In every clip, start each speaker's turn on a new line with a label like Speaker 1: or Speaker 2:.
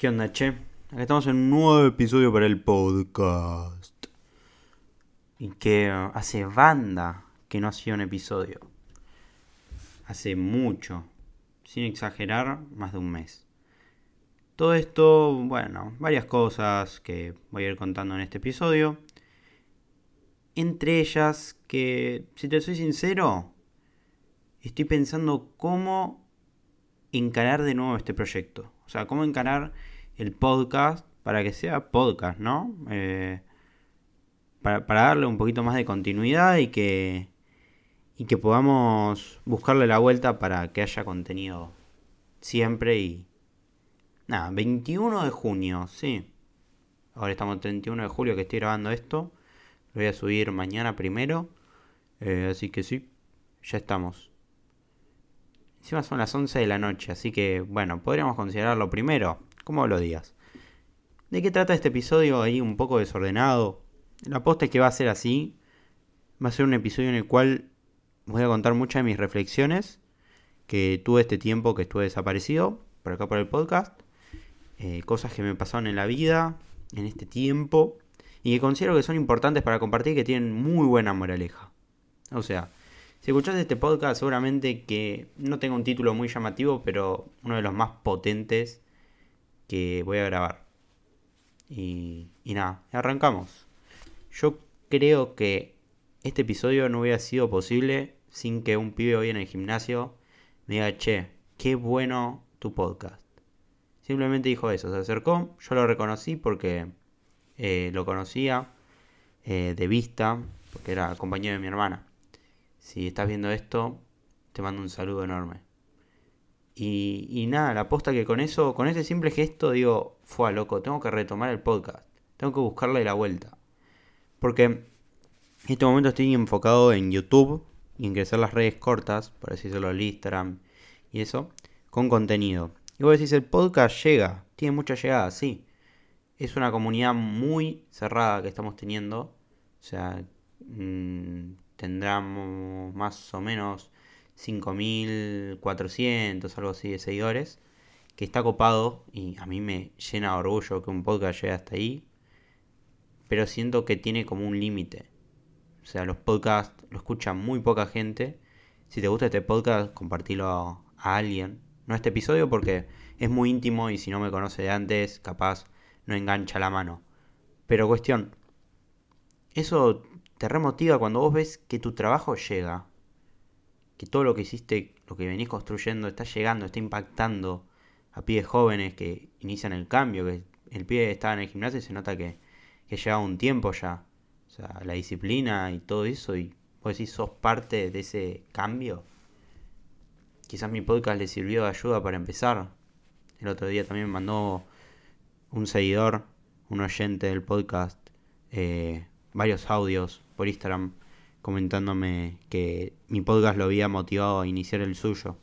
Speaker 1: ¿Qué onda, che? Acá estamos en un nuevo episodio para el podcast. Y que uh, hace banda que no hacía un episodio. Hace mucho. Sin exagerar, más de un mes. Todo esto, bueno, varias cosas que voy a ir contando en este episodio. Entre ellas que, si te soy sincero, estoy pensando cómo encarar de nuevo este proyecto. O sea, cómo encarar el podcast para que sea podcast, ¿no? Eh, para, darle un poquito más de continuidad y que, y que podamos buscarle la vuelta para que haya contenido siempre y... Nada, 21 de junio, sí. Ahora estamos 31 de julio que estoy grabando esto. Lo voy a subir mañana primero. Eh, así que sí, ya estamos. Encima son las 11 de la noche, así que bueno, podríamos considerarlo primero, como lo digas. ¿De qué trata este episodio ahí un poco desordenado? La posta es que va a ser así. Va a ser un episodio en el cual voy a contar muchas de mis reflexiones que tuve este tiempo que estuve desaparecido, por acá por el podcast. Eh, cosas que me pasaron en la vida, en este tiempo, y que considero que son importantes para compartir y que tienen muy buena moraleja. O sea, si escuchaste este podcast, seguramente que no tengo un título muy llamativo, pero uno de los más potentes que voy a grabar. Y, nada, arrancamos. Yo creo que este episodio no hubiera sido posible sin que un pibe hoy en el gimnasio me diga, che, qué bueno tu podcast. Simplemente dijo eso, se acercó, yo lo reconocí porque eh, lo conocía eh, de vista, porque era compañero de mi hermana. Si estás viendo esto, te mando un saludo enorme. Y, nada, la aposta que con eso, con ese simple gesto, digo, fue loco, tengo que retomar el podcast. Tengo que buscarle la vuelta. Porque en este momento estoy enfocado en YouTube y en crecer las redes cortas, por así decirlo, el Instagram y eso, con contenido. Y vos decís, el podcast llega, tiene mucha llegada, sí. Es una comunidad muy cerrada que estamos teniendo. O sea, mmm, tendremos más o menos 5.400, algo así de seguidores, que está copado y a mí me llena de orgullo que un podcast llegue hasta ahí, pero siento que tiene como un límite. O sea, los podcasts lo escucha muy poca gente. Si te gusta este podcast, compartilo a, alguien. No este episodio porque es muy íntimo y si no me conoce de antes, capaz no engancha la mano. Pero cuestión, eso te remotiva cuando vos ves que tu trabajo llega, que todo lo que hiciste, lo que venís construyendo, está llegando, está impactando a pibes jóvenes que inician el cambio, que el pibe estaba en el gimnasio y se nota que, que lleva un tiempo ya. O sea, la disciplina y todo eso, y vos decís, sos parte de ese cambio. Quizás mi podcast le sirvió de ayuda para empezar. El otro día también me mandó un seguidor, un oyente del podcast, eh, varios audios por Instagram comentándome que mi podcast lo había motivado a iniciar el suyo.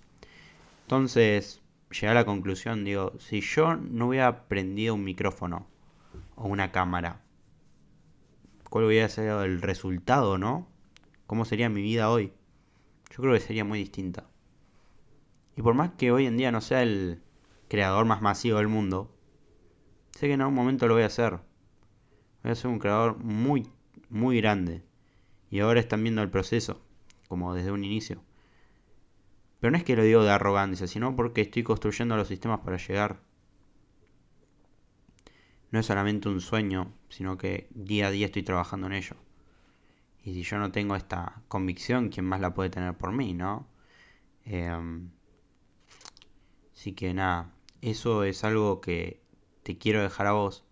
Speaker 1: Entonces, llegué a la conclusión, digo, si yo no hubiera aprendido un micrófono o una cámara, ¿cuál hubiera sido el resultado, no? ¿Cómo sería mi vida hoy? Yo creo que sería muy distinta. Y por más que hoy en día no sea el creador más masivo del mundo, sé que en algún momento lo voy a hacer. Voy a ser un creador muy muy grande. Y ahora están viendo el proceso, como desde un inicio. Pero no es que lo digo de arrogancia, sino porque estoy construyendo los sistemas para llegar. No es solamente un sueño, sino que día a día estoy trabajando en ello. Y si yo no tengo esta convicción, ¿quién más la puede tener por mí, no? Em, así que nada, eso es algo que te quiero dejar a vos.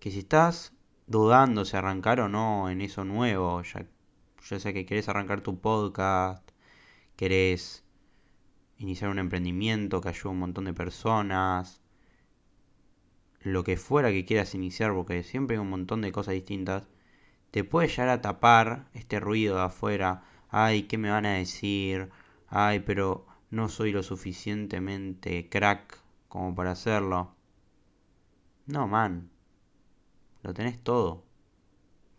Speaker 1: Que si estás dudando si arrancar o no en eso nuevo. Ya, ya sé que querés arrancar tu podcast, querés iniciar un emprendimiento que ayude a un montón de personas, lo que fuera que quieras iniciar, porque siempre hay un montón de cosas distintas, te puede llegar a tapar este ruido de afuera. Ay, ¿qué me van a decir? Ay, pero no soy lo suficientemente crack como para hacerlo. No, man lo tenés todo.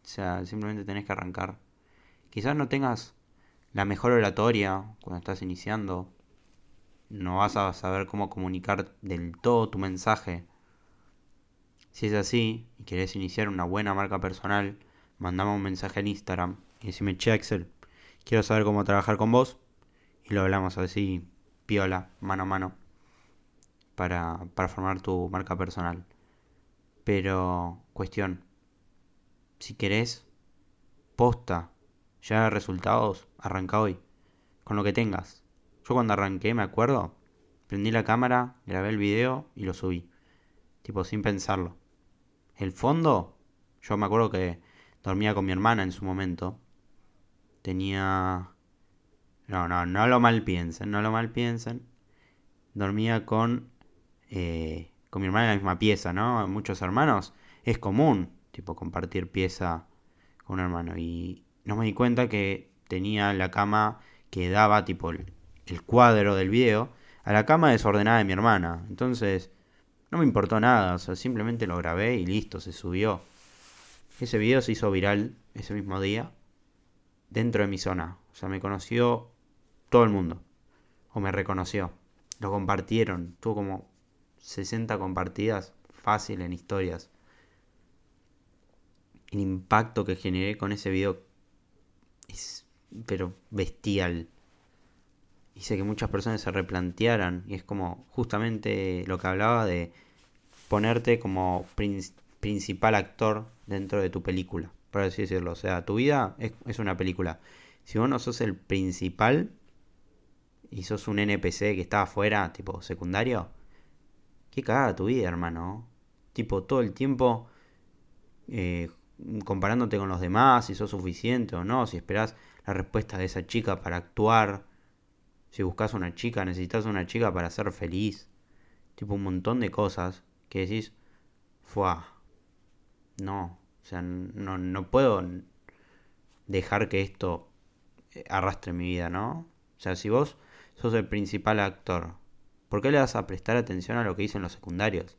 Speaker 1: O sea, simplemente tenés que arrancar. Quizás no tengas la mejor oratoria cuando estás iniciando. No vas a saber cómo comunicar del todo tu mensaje. Si es así y querés iniciar una buena marca personal, mandame un mensaje en Instagram y decime, che Axel, quiero saber cómo trabajar con vos. Y lo hablamos así, piola, mano a mano, para, para formar tu marca personal. Pero, cuestión, si querés, posta, ya resultados, arranca hoy, con lo que tengas. Yo cuando arranqué, me acuerdo, prendí la cámara, grabé el video y lo subí. Tipo, sin pensarlo. El fondo, yo me acuerdo que dormía con mi hermana en su momento. Tenía... No, no, no lo mal piensen, no lo mal piensen. Dormía con... Eh, con mi hermana en la misma pieza, ¿no? Muchos hermanos es común, tipo, compartir pieza con un hermano. Y no me di cuenta que tenía la cama que daba, tipo, el, el cuadro del video a la cama desordenada de mi hermana. Entonces, no me importó nada, o sea, simplemente lo grabé y listo, se subió. Ese video se hizo viral ese mismo día dentro de mi zona. O sea, me conoció todo el mundo. O me reconoció. Lo compartieron. Tuvo como 60 compartidas fácil en historias. El impacto que generé con ese video es pero bestial. Hice que muchas personas se replantearan y es como justamente lo que hablaba de ponerte como principal actor dentro de tu película, por así decirlo. O sea, tu vida es, es una película. Si vos no sos el principal y sos un NPC que está afuera, tipo secundario, qué cagada tu vida, hermano. Tipo, todo el tiempo eh, comparándote con los demás, si sos suficiente o no, si esperás la respuesta de esa chica para actuar, si buscas una chica, necesitas una chica para ser feliz. Tipo, un montón de cosas que decís, fuah, no, o sea, no, no puedo dejar que esto arrastre mi vida, ¿no? O sea, si vos sos el principal actor, ¿por qué le vas a prestar atención a lo que dicen los secundarios?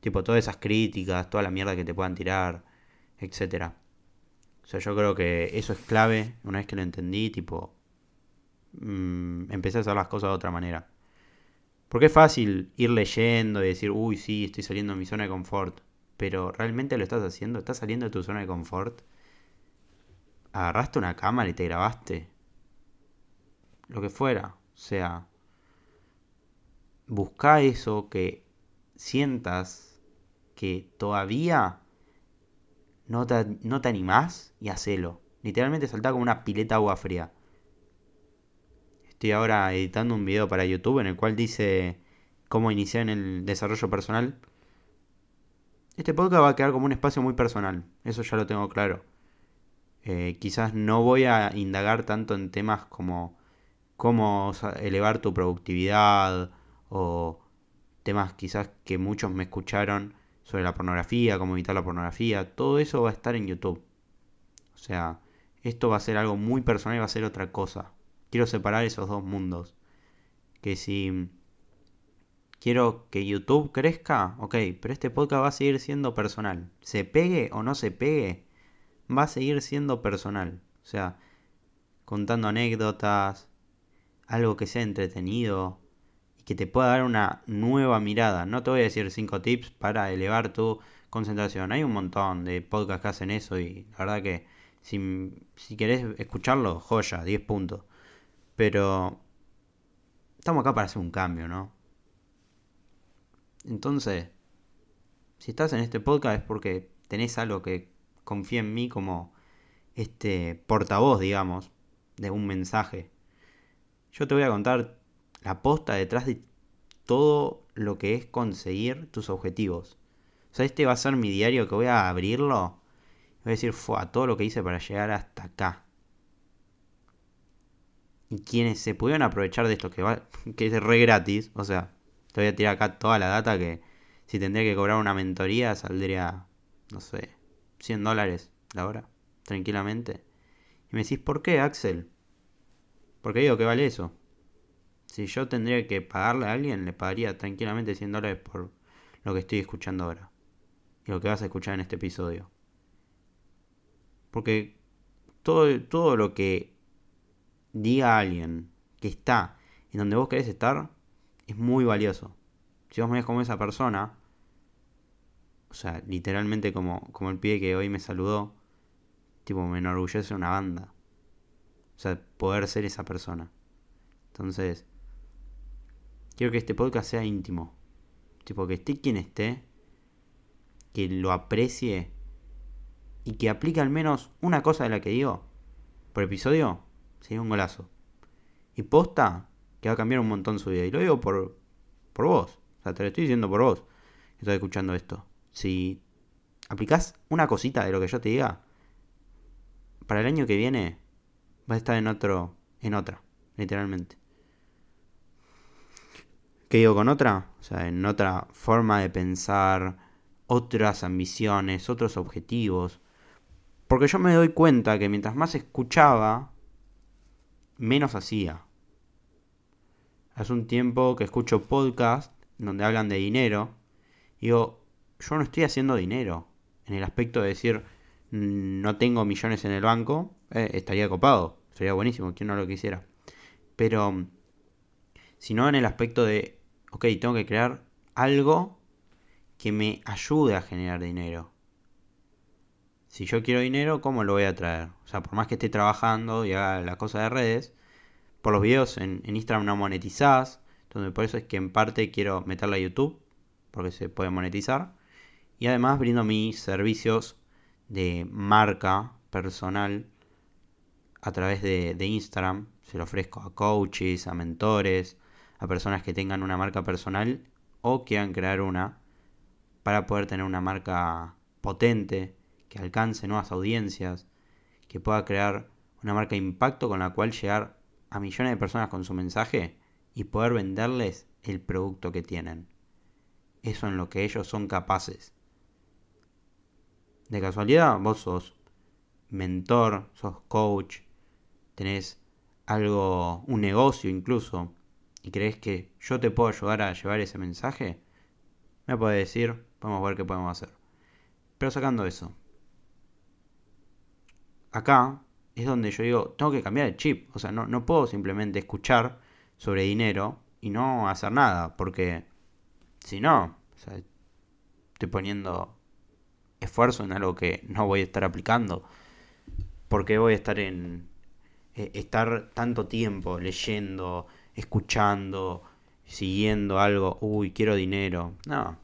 Speaker 1: Tipo, todas esas críticas, toda la mierda que te puedan tirar, etcétera. O sea, yo creo que eso es clave. Una vez que lo entendí, tipo, mmm, empecé a hacer las cosas de otra manera. Porque es fácil ir leyendo y decir, uy, sí, estoy saliendo de mi zona de confort. Pero ¿realmente lo estás haciendo? ¿Estás saliendo de tu zona de confort? ¿Agarraste una cámara y te grabaste? Lo que fuera. O sea, busca eso que sientas que todavía no te, no te animás y hacelo. Literalmente salta como una pileta agua fría. Estoy ahora editando un video para YouTube en el cual dice cómo iniciar en el desarrollo personal. Este podcast va a quedar como un espacio muy personal, eso ya lo tengo claro. Eh, quizás no voy a indagar tanto en temas como cómo elevar tu productividad o temas quizás que muchos me escucharon sobre la pornografía, cómo evitar la pornografía, todo eso va a estar en YouTube. O sea, esto va a ser algo muy personal y va a ser otra cosa. Quiero separar esos dos mundos. Que si quiero que YouTube crezca, ok, pero este podcast va a seguir siendo personal. Se pegue o no se pegue, va a seguir siendo personal. O sea, contando anécdotas, algo que sea entretenido, que te pueda dar una nueva mirada. No te voy a decir 5 tips para elevar tu concentración. Hay un montón de podcasts que hacen eso y la verdad que si, si querés escucharlo, joya, 10 puntos. Pero estamos acá para hacer un cambio, ¿no? Entonces, si estás en este podcast es porque tenés algo que confía en mí como este portavoz, digamos, de un mensaje. Yo te voy a contar la posta detrás de todo lo que es conseguir tus objetivos. O sea, este va a ser mi diario que voy a abrirlo. Voy a decir, fue a todo lo que hice para llegar hasta acá. Y quienes se pudieron aprovechar de esto, que, va, que es re gratis, o sea, te voy a tirar acá toda la data que si tendría que cobrar una mentoría saldría, no sé, 100 dólares la hora, tranquilamente. Y me decís, ¿por qué, Axel? Porque digo que vale eso. Si yo tendría que pagarle a alguien, le pagaría tranquilamente 100 dólares por lo que estoy escuchando ahora. Y lo que vas a escuchar en este episodio. Porque todo, todo lo que diga alguien que está en donde vos querés estar es muy valioso. Si vos me ves como esa persona, o sea, literalmente como, como el pibe que hoy me saludó, tipo, me enorgullece una banda. O sea, poder ser esa persona. Entonces, quiero que este podcast sea íntimo. Tipo, que esté quien esté, que lo aprecie y que aplique al menos una cosa de la que digo por episodio, sería un golazo. Y posta, que va a cambiar un montón su vida. Y lo digo por, por vos. O sea, te lo estoy diciendo por vos que estoy escuchando esto. Si aplicás una cosita de lo que yo te diga, para el año que viene vas a estar en otro, en otra, literalmente. ¿Qué digo con otra? O sea, en otra forma de pensar, otras ambiciones, otros objetivos. Porque yo me doy cuenta que mientras más escuchaba, menos hacía. Hace un tiempo que escucho podcasts donde hablan de dinero. Digo, yo no estoy haciendo dinero. En el aspecto de decir, mm, no tengo millones en el banco, eh, estaría copado. Sería buenísimo, quien no lo quisiera. Pero, sino en el aspecto de, ok, tengo que crear algo que me ayude a generar dinero. Si yo quiero dinero, ¿cómo lo voy a traer? O sea, por más que esté trabajando y haga las cosas de redes, por los videos en, Instagram no monetizás, entonces por eso es que en parte quiero meterla a YouTube, porque se puede monetizar. Y además brindo mis servicios de marca personal a través de, de Instagram. Se lo ofrezco a coaches, a mentores, a personas que tengan una marca personal o quieran crear una para poder tener una marca potente, que alcance nuevas audiencias, que pueda crear una marca de impacto con la cual llegar a millones de personas con su mensaje y poder venderles el producto que tienen. Eso en lo que ellos son capaces. De casualidad, vos sos mentor, sos coach, tenés algo, un negocio incluso, y crees que yo te puedo ayudar a llevar ese mensaje, me puedes decir, vamos a ver qué podemos hacer. Pero sacando eso, acá es donde yo digo, tengo que cambiar el chip. O sea, no, no puedo simplemente escuchar sobre dinero y no hacer nada, porque si no, estoy poniendo esfuerzo en algo que no voy a estar aplicando. Porque voy a estar en eh, estar tanto tiempo leyendo, escuchando, siguiendo algo, uy, quiero dinero. No.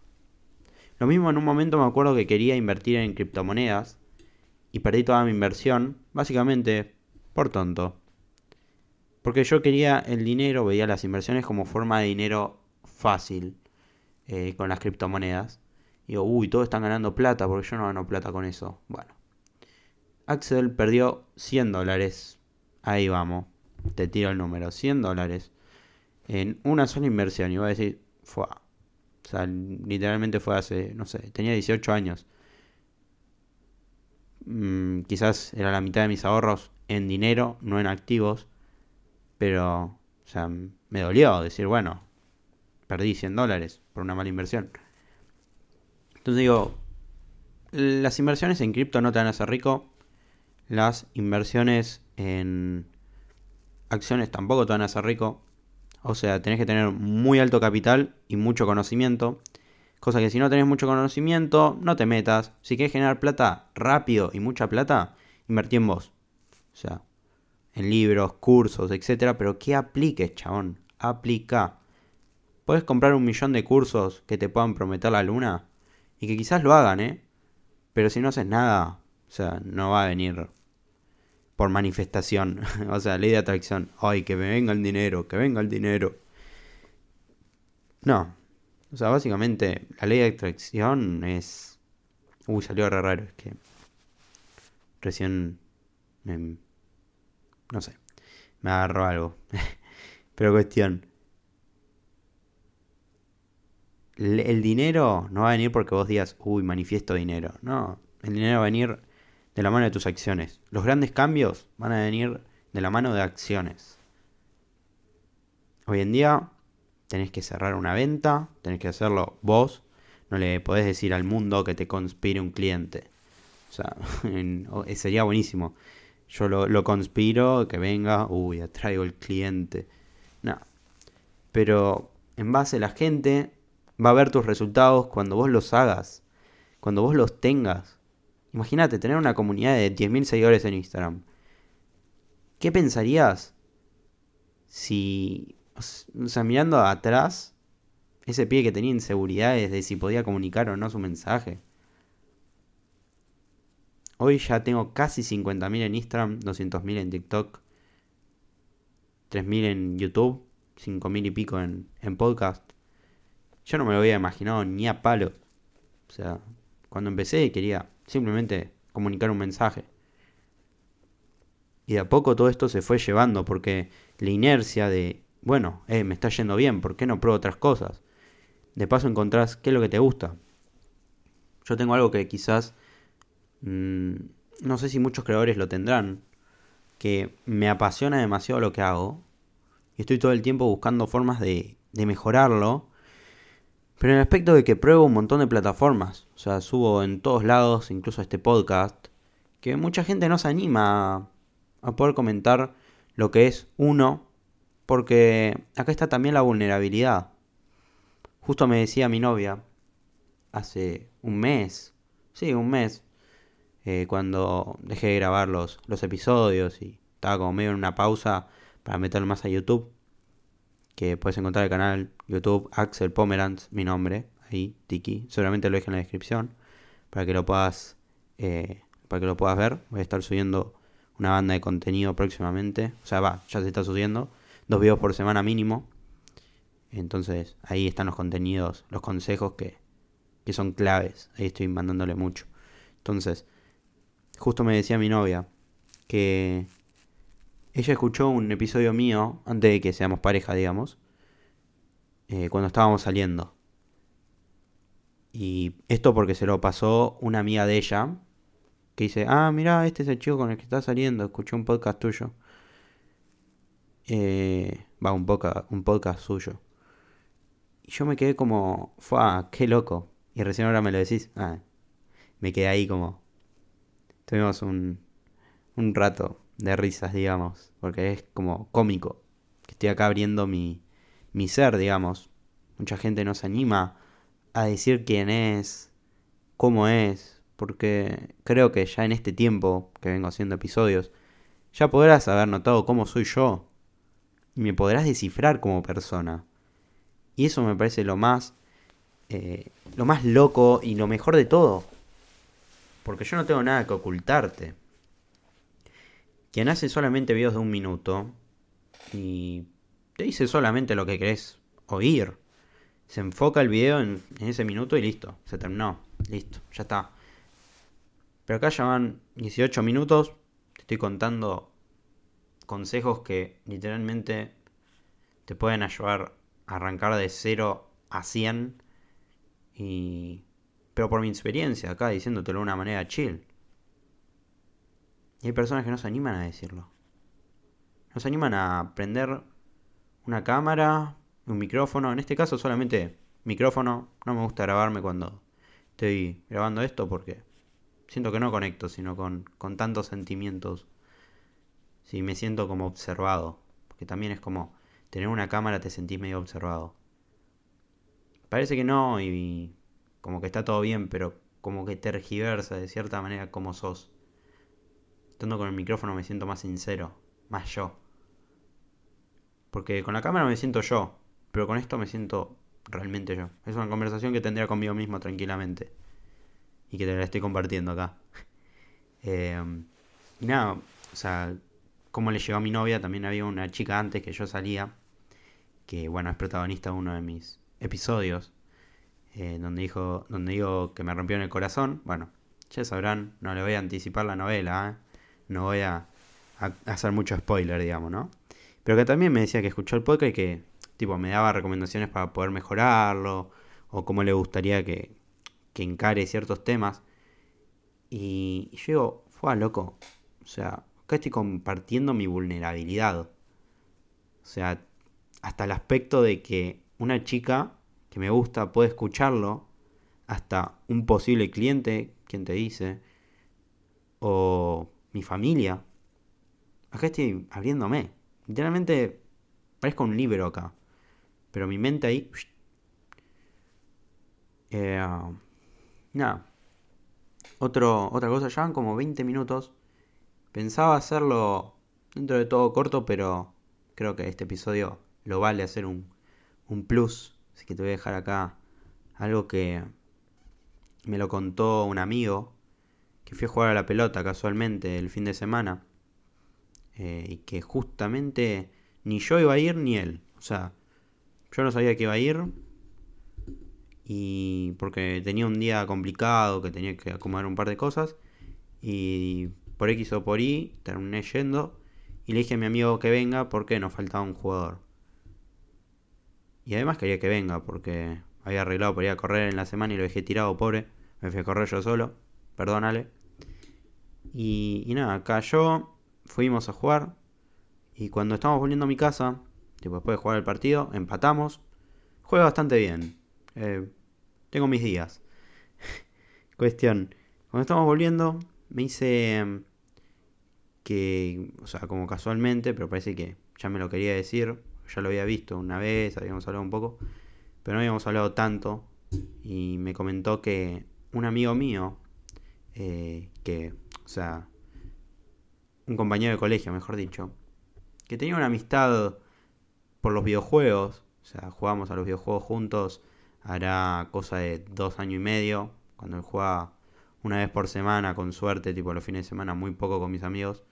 Speaker 1: Lo mismo en un momento me acuerdo que quería invertir en criptomonedas y perdí toda mi inversión, básicamente por tonto. Porque yo quería el dinero, veía las inversiones como forma de dinero fácil eh, con las criptomonedas. Y digo, uy, todos están ganando plata porque yo no gano plata con eso. Bueno. Axel perdió 100 dólares. Ahí vamos. Te tiro el número. 100 dólares. En una sola inversión. Y voy a decir, fue. O sea, literalmente fue hace, no sé, tenía 18 años. Mm, quizás era la mitad de mis ahorros en dinero, no en activos. Pero, o sea, me dolió decir, bueno, perdí 100 dólares por una mala inversión. Entonces digo, las inversiones en cripto no te van a hacer rico. Las inversiones en acciones tampoco te van a hacer rico. O sea, tenés que tener muy alto capital y mucho conocimiento. Cosa que si no tenés mucho conocimiento, no te metas. Si quieres generar plata rápido y mucha plata, invertí en vos. O sea, en libros, cursos, etcétera, pero que apliques, chabón. Aplica. Puedes comprar un millón de cursos que te puedan prometer la luna y que quizás lo hagan, ¿eh? Pero si no haces nada, o sea, no va a venir por manifestación. o sea, ley de atracción. Ay, que me venga el dinero, que venga el dinero. No, o sea, básicamente la ley de atracción es... Uy, salió re raro, es que... Recién... No sé. Me agarró algo. Pero cuestión. El dinero no va a venir porque vos digas, uy, manifiesto dinero. No, el dinero va a venir de la mano de tus acciones. Los grandes cambios van a venir de la mano de acciones. Hoy en día tenés que cerrar una venta, tenés que hacerlo vos, no le podés decir al mundo que te conspire un cliente. O sea, eh, sería buenísimo. Yo lo, conspiro, que venga, uy, atraigo el cliente. No. Pero en base a la gente va a ver tus resultados cuando vos los hagas. cuando vos los tengas, imagínate tener una comunidad de 10.000 seguidores en Instagram. ¿Qué pensarías si, o sea, mirando atrás, ese pie que tenía inseguridades de si podía comunicar o no su mensaje? Hoy ya tengo casi 50.000 en Instagram, 200.000 en TikTok, 3.000 en YouTube, 5.000 y pico en, en podcast. Yo no me lo había imaginado ni a palo. O sea, cuando empecé quería simplemente comunicar un mensaje. Y de a poco todo esto se fue llevando porque la inercia de, bueno, eh, me está yendo bien, ¿por qué no pruebo otras cosas? De paso encontrás qué es lo que te gusta. Yo tengo algo que quizás, mm, no sé si muchos creadores lo tendrán, que me apasiona demasiado lo que hago. Y estoy todo el tiempo buscando formas de, de mejorarlo pero en el aspecto de que pruebo un montón de plataformas, o sea, subo en todos lados, incluso este podcast, que mucha gente no se anima a, poder comentar lo que es uno, porque acá está también la vulnerabilidad. Justo me decía mi novia, hace un mes, sí, un mes, eh, cuando dejé de grabar los, los episodios y estaba como medio en una pausa para meterlo más a YouTube, que puedes encontrar el canal YouTube Axel Pomerantz, mi nombre, ahí, Tiki. Seguramente lo dejo en la descripción para que lo puedas eh, para que lo puedas ver. Voy a estar subiendo una banda de contenido próximamente. O sea, va, ya se está subiendo. Dos videos por semana mínimo. Entonces, ahí están los contenidos, los consejos que, que son claves. Ahí estoy mandándole mucho. Entonces, justo me decía mi novia que ella escuchó un episodio mío, antes de que seamos pareja, digamos, eh, cuando estábamos saliendo. Y esto porque se lo pasó una amiga de ella, que dice, ah, mira, este es el chico con el que está saliendo, escuché un podcast tuyo. Eh, va, un, podcast, un podcast suyo. Y yo me quedé como, fue, qué loco. Y recién ahora me lo decís. Ah, me quedé ahí como... Tuvimos un, un rato de risas, digamos, porque es como cómico, que estoy acá abriendo mi, mi ser, digamos. Mucha gente no se anima a decir quién es, cómo es, porque creo que ya en este tiempo que vengo haciendo episodios, ya podrás haber notado cómo soy yo y me podrás descifrar como persona. Y eso me parece lo más, eh, lo más loco y lo mejor de todo. Porque yo no tengo nada que ocultarte quien hace solamente videos de un minuto y te dice solamente lo que querés oír. Se enfoca el video en, ese minuto y listo, se terminó, listo, ya está. Pero acá ya van 18 minutos, te estoy contando consejos que literalmente te pueden ayudar a arrancar de 0 a 100 y pero por mi experiencia acá diciéndotelo de una manera chill. Hay personas que no se animan a decirlo. No se animan a prender una cámara, un micrófono. En este caso solamente micrófono. No me gusta grabarme cuando estoy grabando esto porque siento que no conecto, sino con, con tantos sentimientos. Si me siento como observado. Porque también es como tener una cámara te sentís medio observado. Parece que no y como que está todo bien, pero como que tergiversa de cierta manera como sos. Estando con el micrófono me siento más sincero, más yo. Porque con la cámara me siento yo, pero con esto me siento realmente yo. Es una conversación que tendría conmigo mismo tranquilamente. Y que te la estoy compartiendo acá. Eh, y nada, o sea, como le llegó a mi novia, también había una chica antes que yo salía, que bueno, es protagonista de uno de mis episodios, eh, donde, dijo, donde digo que me rompió en el corazón. Bueno, ya sabrán, no le voy a anticipar la novela, ¿eh? No voy a, hacer mucho spoiler, digamos, ¿no? Pero que también me decía que escuchó el podcast y que, tipo, me daba recomendaciones para poder mejorarlo, o cómo le gustaría que, que encare ciertos temas. Y, yo digo, fue loco. O sea, acá estoy compartiendo mi vulnerabilidad. O sea, hasta el aspecto de que una chica que me gusta puede escucharlo, hasta un posible cliente, quien te dice, o mi familia. Acá estoy abriéndome. Literalmente parezco un libro acá. Pero mi mente ahí... Eh, nada. Otro, otra cosa, ya van como 20 minutos. Pensaba hacerlo dentro de todo corto, pero creo que este episodio lo vale hacer un, un plus. Así que te voy a dejar acá algo que me lo contó un amigo que fui a jugar a la pelota casualmente el fin de semana. Eh, y que justamente ni yo iba a ir ni él. O sea, yo no sabía que iba a ir. Y porque tenía un día complicado, que tenía que acomodar un par de cosas. Y por X o por Y terminé yendo. Y le dije a mi amigo que venga porque nos faltaba un jugador. Y además quería que venga porque había arreglado para ir a correr en la semana y lo dejé tirado, pobre. Me fui a correr yo solo. Perdónale. Y, y nada, cayó. Fuimos a jugar. Y cuando estamos volviendo a mi casa, después de jugar el partido, empatamos. Juega bastante bien. Eh, tengo mis días. Cuestión. Cuando estamos volviendo, me hice em, que, o sea, como casualmente, pero parece que ya me lo quería decir. Ya lo había visto una vez, habíamos hablado un poco, pero no habíamos hablado tanto. Y me comentó que un amigo mío, eh, que, o sea, un compañero de colegio, mejor dicho, que tenía una amistad por los videojuegos, o sea, jugamos a los videojuegos juntos, hará cosa de dos años y medio, cuando él jugaba una vez por semana, con suerte, tipo los fines de semana, muy poco con mis amigos,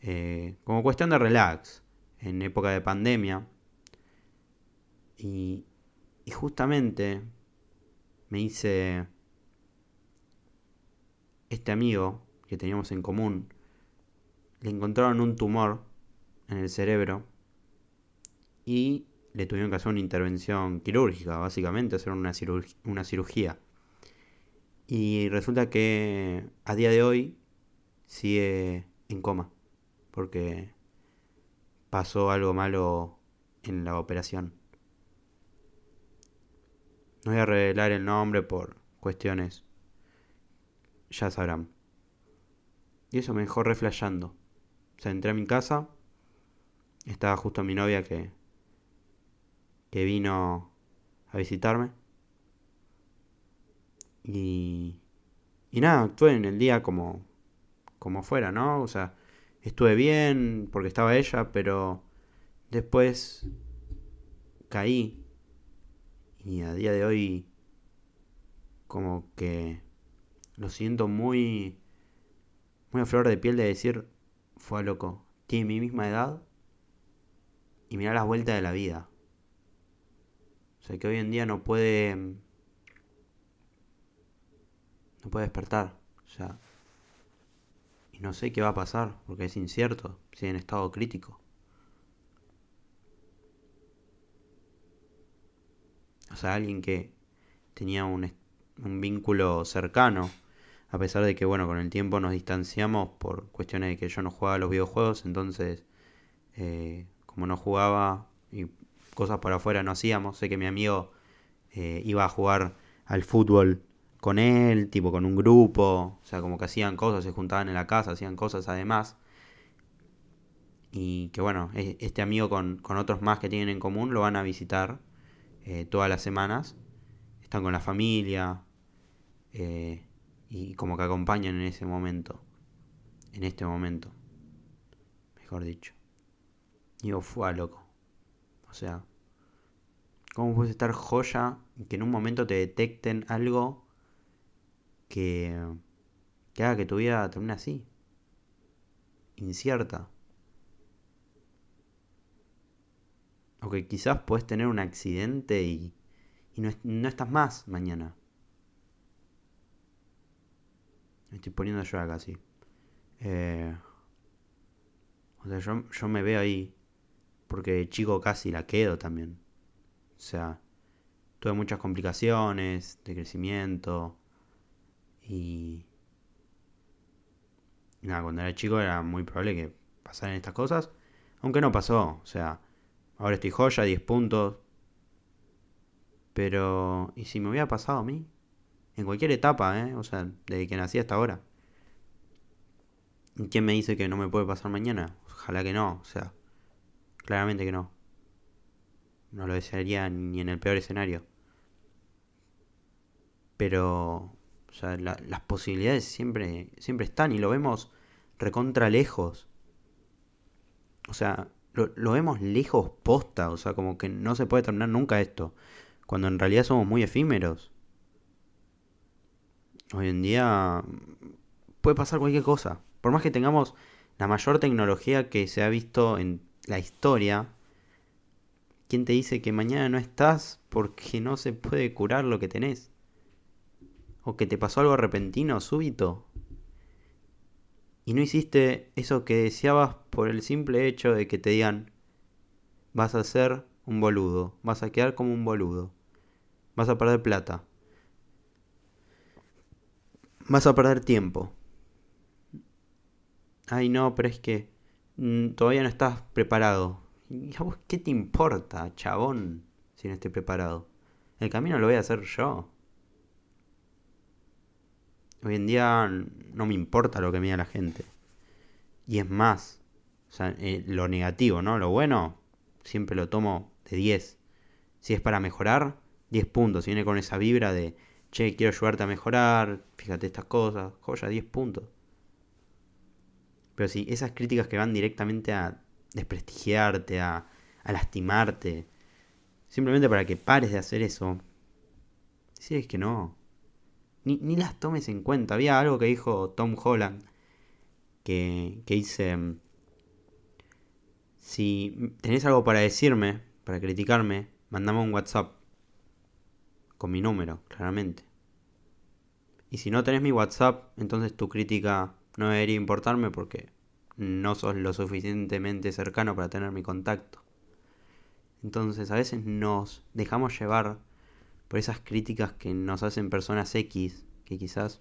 Speaker 1: eh, como cuestión de relax, en época de pandemia. Y, y justamente me hice este amigo que teníamos en común, le encontraron un tumor en el cerebro y le tuvieron que hacer una intervención quirúrgica, básicamente, hacer una, cirugía. Y resulta que a día de hoy sigue en coma, porque pasó algo malo en la operación. No voy a revelar el nombre por cuestiones, ya sabrán. Y eso me dejó reflejando. O sea, entré a mi casa, estaba justo mi novia que, que vino a visitarme. Y, y nada, actué en el día como, como fuera, ¿no? O sea, estuve bien porque estaba ella, pero después caí y a día de hoy como que lo siento muy muy a flor de piel de decir fue loco tiene mi misma edad y mira las vueltas de la vida o sea que hoy en día no puede no puede despertar o sea no sé qué va a pasar, porque es incierto, sigue en estado crítico. O sea, alguien que tenía un, un vínculo cercano, a pesar de que, bueno, con el tiempo nos distanciamos por cuestiones de que yo no jugaba a los videojuegos, entonces, eh, como no jugaba y cosas por afuera no hacíamos, sé que mi amigo eh, iba a jugar al fútbol con él, tipo con un grupo, o sea, como que hacían cosas, se juntaban en la casa, hacían cosas además. Y que bueno, este amigo con, otros más que tienen en común lo van a visitar eh, todas las semanas. Están con la familia eh, y como que acompañan en ese momento. En este momento. Mejor dicho. Digo, fue loco. O sea, ¿cómo puedes estar joya que en un momento te detecten algo que, que haga que tu vida termine así. Incierta. O que quizás puedes tener un accidente y, y no, no, estás más mañana. Me estoy poniendo yo acá, sí. Eh, o sea, yo, yo me veo ahí. Porque chico casi la quedo también. O sea, tuve muchas complicaciones de crecimiento. Y, nada, cuando era chico era muy probable que pasaran estas cosas. Aunque no pasó. O sea, ahora estoy joya, 10 puntos. Pero, ¿y si me hubiera pasado a mí? En cualquier etapa, ¿eh? O sea, desde que nací hasta ahora. ¿Quién me dice que no me puede pasar mañana? Ojalá que no, o sea, claramente que no. No lo desearía ni en el peor escenario. Pero O sea, las posibilidades siempre, siempre están y lo vemos recontra lejos. O sea, lo, lo, vemos lejos posta. O sea, como que no se puede terminar nunca esto. Cuando en realidad somos muy efímeros. Hoy en día puede pasar cualquier cosa. Por más que tengamos la mayor tecnología que se ha visto en la historia, ¿quién te dice que mañana no estás porque no se puede curar lo que tenés? ¿O que te pasó algo repentino, súbito? Y no hiciste eso que deseabas por el simple hecho de que te digan, vas a ser un boludo, vas a quedar como un boludo, vas a perder plata, vas a perder tiempo. Ay, no, pero es que mm, todavía no estás preparado. ¿Y a vos qué te importa, chabón, si no estoy preparado? El camino lo voy a hacer yo. Hoy en día no me importa lo que me la gente. Y es más, eh, lo negativo, ¿no? Lo bueno, siempre lo tomo de 10. Si es para mejorar, 10 puntos. Si viene con esa vibra de, che, quiero ayudarte a mejorar, fíjate estas cosas, joya, 10 puntos. Pero si esas críticas que van directamente a desprestigiarte, a, a lastimarte, simplemente para que pares de hacer eso, si es que no, ni, las tomes en cuenta. Había algo que dijo Tom Holland, que, que dice, si tenés algo para decirme, para criticarme, mandame un WhatsApp con mi número, claramente. Y si no tenés mi WhatsApp, entonces tu crítica no debería importarme porque no sos lo suficientemente cercano para tener mi contacto. Entonces a veces nos dejamos llevar por esas críticas que nos hacen personas X que quizás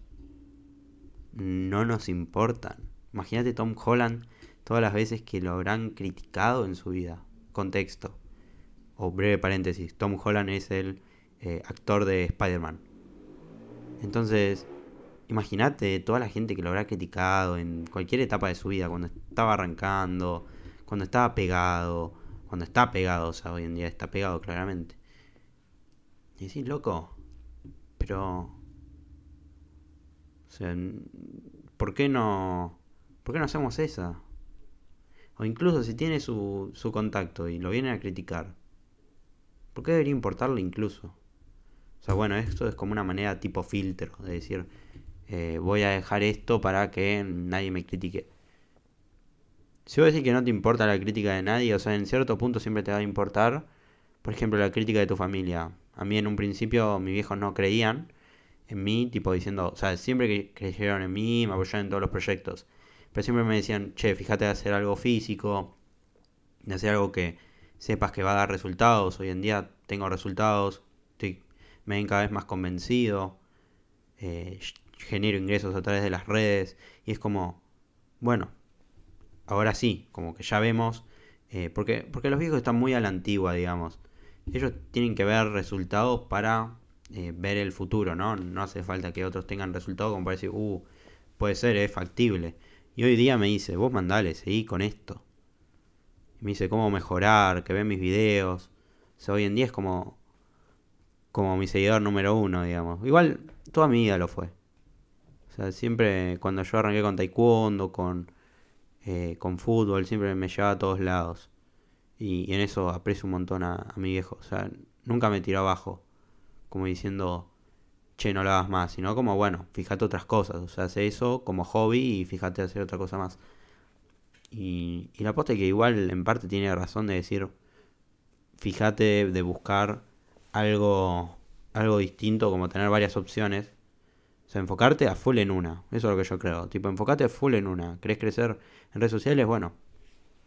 Speaker 1: no nos importan. Imagínate Tom Holland todas las veces que lo habrán criticado en su vida. Contexto. O breve paréntesis. Tom Holland es el eh, actor de Spider-Man. Entonces, imagínate toda la gente que lo habrá criticado en cualquier etapa de su vida, cuando estaba arrancando, cuando estaba pegado, cuando está pegado, o sea, hoy en día está pegado claramente. Y decís, loco, pero... O sea, ¿por qué no... ¿Por qué no hacemos esa? O incluso si tiene su, su contacto y lo vienen a criticar. ¿Por qué debería importarle incluso? O sea, bueno, esto es como una manera tipo filtro, de decir, eh, voy a dejar esto para que nadie me critique. Si vos decís que no te importa la crítica de nadie, o sea, en cierto punto siempre te va a importar, por ejemplo, la crítica de tu familia. A mí en un principio mis viejos no creían en mí, tipo diciendo, o sea, siempre creyeron en mí, me apoyaron en todos los proyectos. Pero siempre me decían, che, fíjate de hacer algo físico, de hacer algo que sepas que va a dar resultados. Hoy en día tengo resultados, estoy, me ven cada vez más convencido, eh, genero ingresos a través de las redes y es como, bueno, ahora sí, como que ya vemos, eh, porque, porque los viejos están muy a la antigua, digamos ellos tienen que ver resultados para eh, ver el futuro, ¿no? No hace falta que otros tengan resultados como para decir, uh, puede ser, es factible. Y hoy día me dice, vos mandale, seguí con esto. Y me dice cómo mejorar, que ven mis videos. O sea, hoy en día es como, como mi seguidor número uno, digamos. Igual toda mi vida lo fue. O sea, siempre cuando yo arranqué con taekwondo, con, eh, con fútbol, siempre me llevaba a todos lados. Y, en eso aprecio un montón a, mi viejo. O sea, nunca me tiró abajo. Como diciendo, che, no lo hagas más. Sino como, bueno, fíjate otras cosas. O sea, hace eso como hobby y fíjate hacer otra cosa más. Y, y la posta es que igual en parte tiene razón de decir, fíjate de buscar algo, algo distinto, como tener varias opciones. O sea, enfocarte a full en una. Eso es lo que yo creo. Tipo, enfocate a full en una. ¿Querés crecer en redes sociales? Bueno,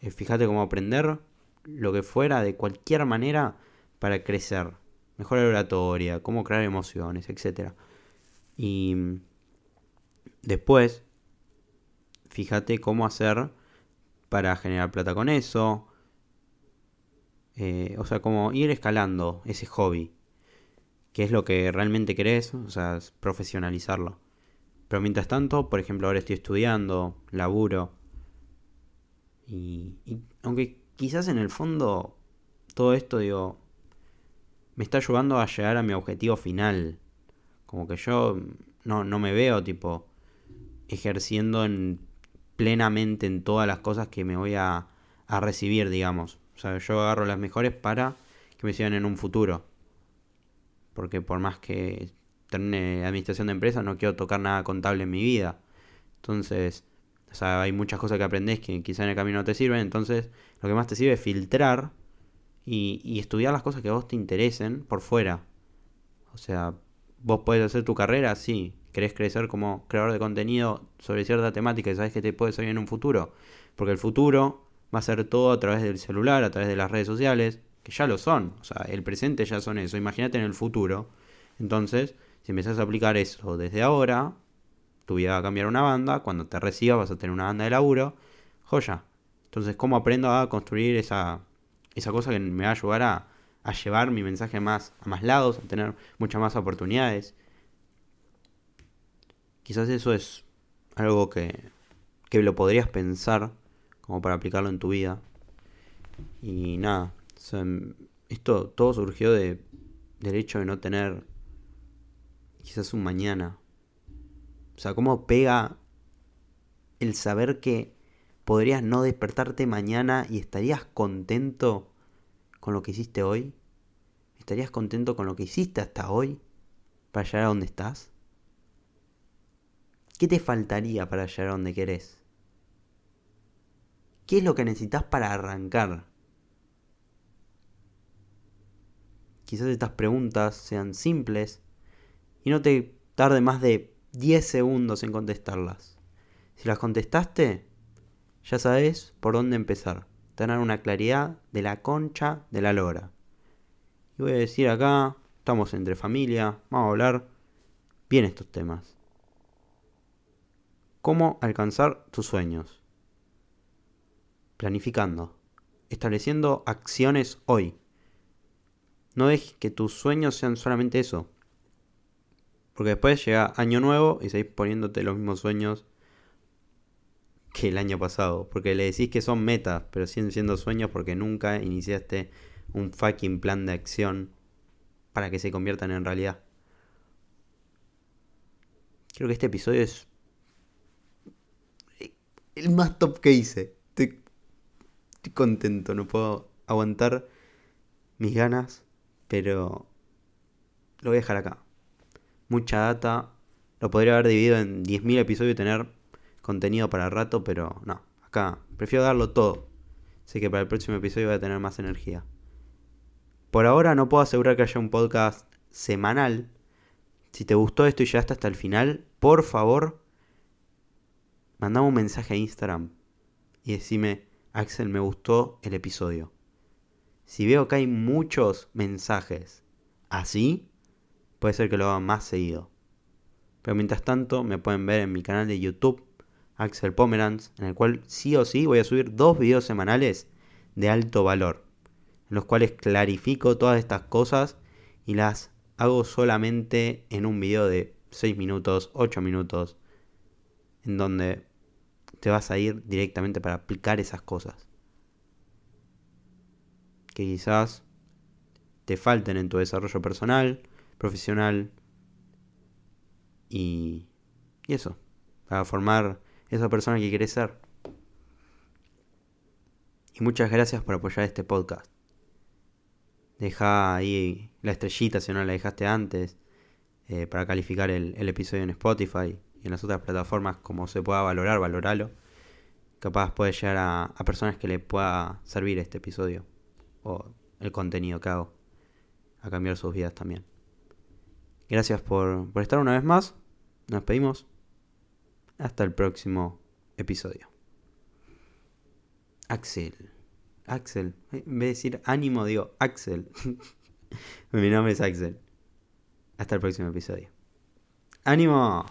Speaker 1: eh, fíjate cómo aprender lo que fuera de cualquier manera para crecer. Mejor oratoria, cómo crear emociones, etc. Y después, fíjate cómo hacer para generar plata con eso. Eh, o sea, como ir escalando ese hobby. Que es lo que realmente querés, o sea, profesionalizarlo. Pero mientras tanto, por ejemplo, ahora estoy estudiando, laburo. Y, y aunque quizás en el fondo todo esto, digo, me está ayudando a llegar a mi objetivo final. Como que yo no, no me veo tipo ejerciendo en, plenamente en todas las cosas que me voy a, a recibir, digamos. Sea, yo agarro las mejores para que me sirvan en un futuro. Porque por más que termine administración de empresas, no quiero tocar nada contable en mi vida. Entonces, o sea, hay muchas cosas que aprendes que quizá en el camino no te sirven. Entonces, lo que más te sirve es filtrar y, y estudiar las cosas que a vos te interesen por fuera. O sea, vos puedes hacer tu carrera, sí. ¿Querés crecer como creador de contenido sobre cierta temática y sabes que te puede salir en un futuro? Porque el futuro va a ser todo a través del celular, a través de las redes sociales, que ya lo son. O sea, el presente ya son eso. Imagínate en el futuro. Entonces, si empezás a aplicar eso desde ahora, tu vida va a cambiar una banda. Cuando te recibas vas a tener una banda de laburo. Joya. Entonces, ¿cómo aprendo a construir esa, esa cosa que me va a ayudar a, a llevar mi mensaje más, a más lados, a tener muchas más oportunidades? Quizás eso es algo que, que lo podrías pensar como para aplicarlo en tu vida. Y nada, esto todo surgió de, del hecho de no tener quizás un mañana. O sea, cómo pega el saber que podrías no despertarte mañana y estarías contento con lo que hiciste hoy. ¿Estarías contento con lo que hiciste hasta hoy para llegar a donde estás? ¿Qué te faltaría para llegar a donde querés? ¿Qué es lo que necesitas para arrancar? Quizás estas preguntas sean simples y no te tarde más de 10 segundos en contestarlas. Si las contestaste, ya sabes por dónde empezar. Tener una claridad de la concha de la lora. Y voy a decir acá, estamos entre familia, vamos a hablar bien estos temas. ¿Cómo alcanzar tus sueños? Planificando. Estableciendo acciones hoy. No dejes que tus sueños sean solamente eso. Porque después llega año nuevo y seguís poniéndote los mismos sueños que el año pasado. Porque le decís que son metas, pero siguen siendo sueños porque nunca iniciaste un fucking plan de acción para que se conviertan en realidad. Creo que este episodio es el más top que hice. Estoy, contento, no puedo aguantar mis ganas, pero lo voy a dejar acá mucha data. Lo podría haber dividido en 10.000 episodios y tener contenido para rato, pero no. Acá prefiero darlo todo. Sé que para el próximo episodio voy a tener más energía. Por ahora no puedo asegurar que haya un podcast semanal. Si te gustó esto y llegaste hasta el final, por favor, mandame un mensaje a Instagram y decime, Axel, me gustó el episodio. Si veo que hay muchos mensajes así, puede ser que lo haga más seguido. Pero mientras tanto me pueden ver en mi canal de YouTube, Axel Pomeranz, en el cual sí o sí voy a subir dos videos semanales de alto valor, en los cuales clarifico todas estas cosas y las hago solamente en un video de 6 minutos, 8 minutos, en donde te vas a ir directamente para aplicar esas cosas. Que quizás te falten en tu desarrollo personal, profesional y, y eso, para formar esa persona que quieres ser. Y muchas gracias por apoyar este podcast. Deja ahí la estrellita si no la dejaste antes eh, para calificar el, episodio en Spotify y en las otras plataformas como se pueda valorar, valoralo. Capaz puede llegar a, a personas que le pueda servir este episodio o el contenido que hago a cambiar sus vidas también. Gracias por, estar una vez más. Nos pedimos. Hasta el próximo episodio. Axel. Axel. En vez de decir ánimo, digo Axel. Mi nombre es Axel. Hasta el próximo episodio. ¡Ánimo!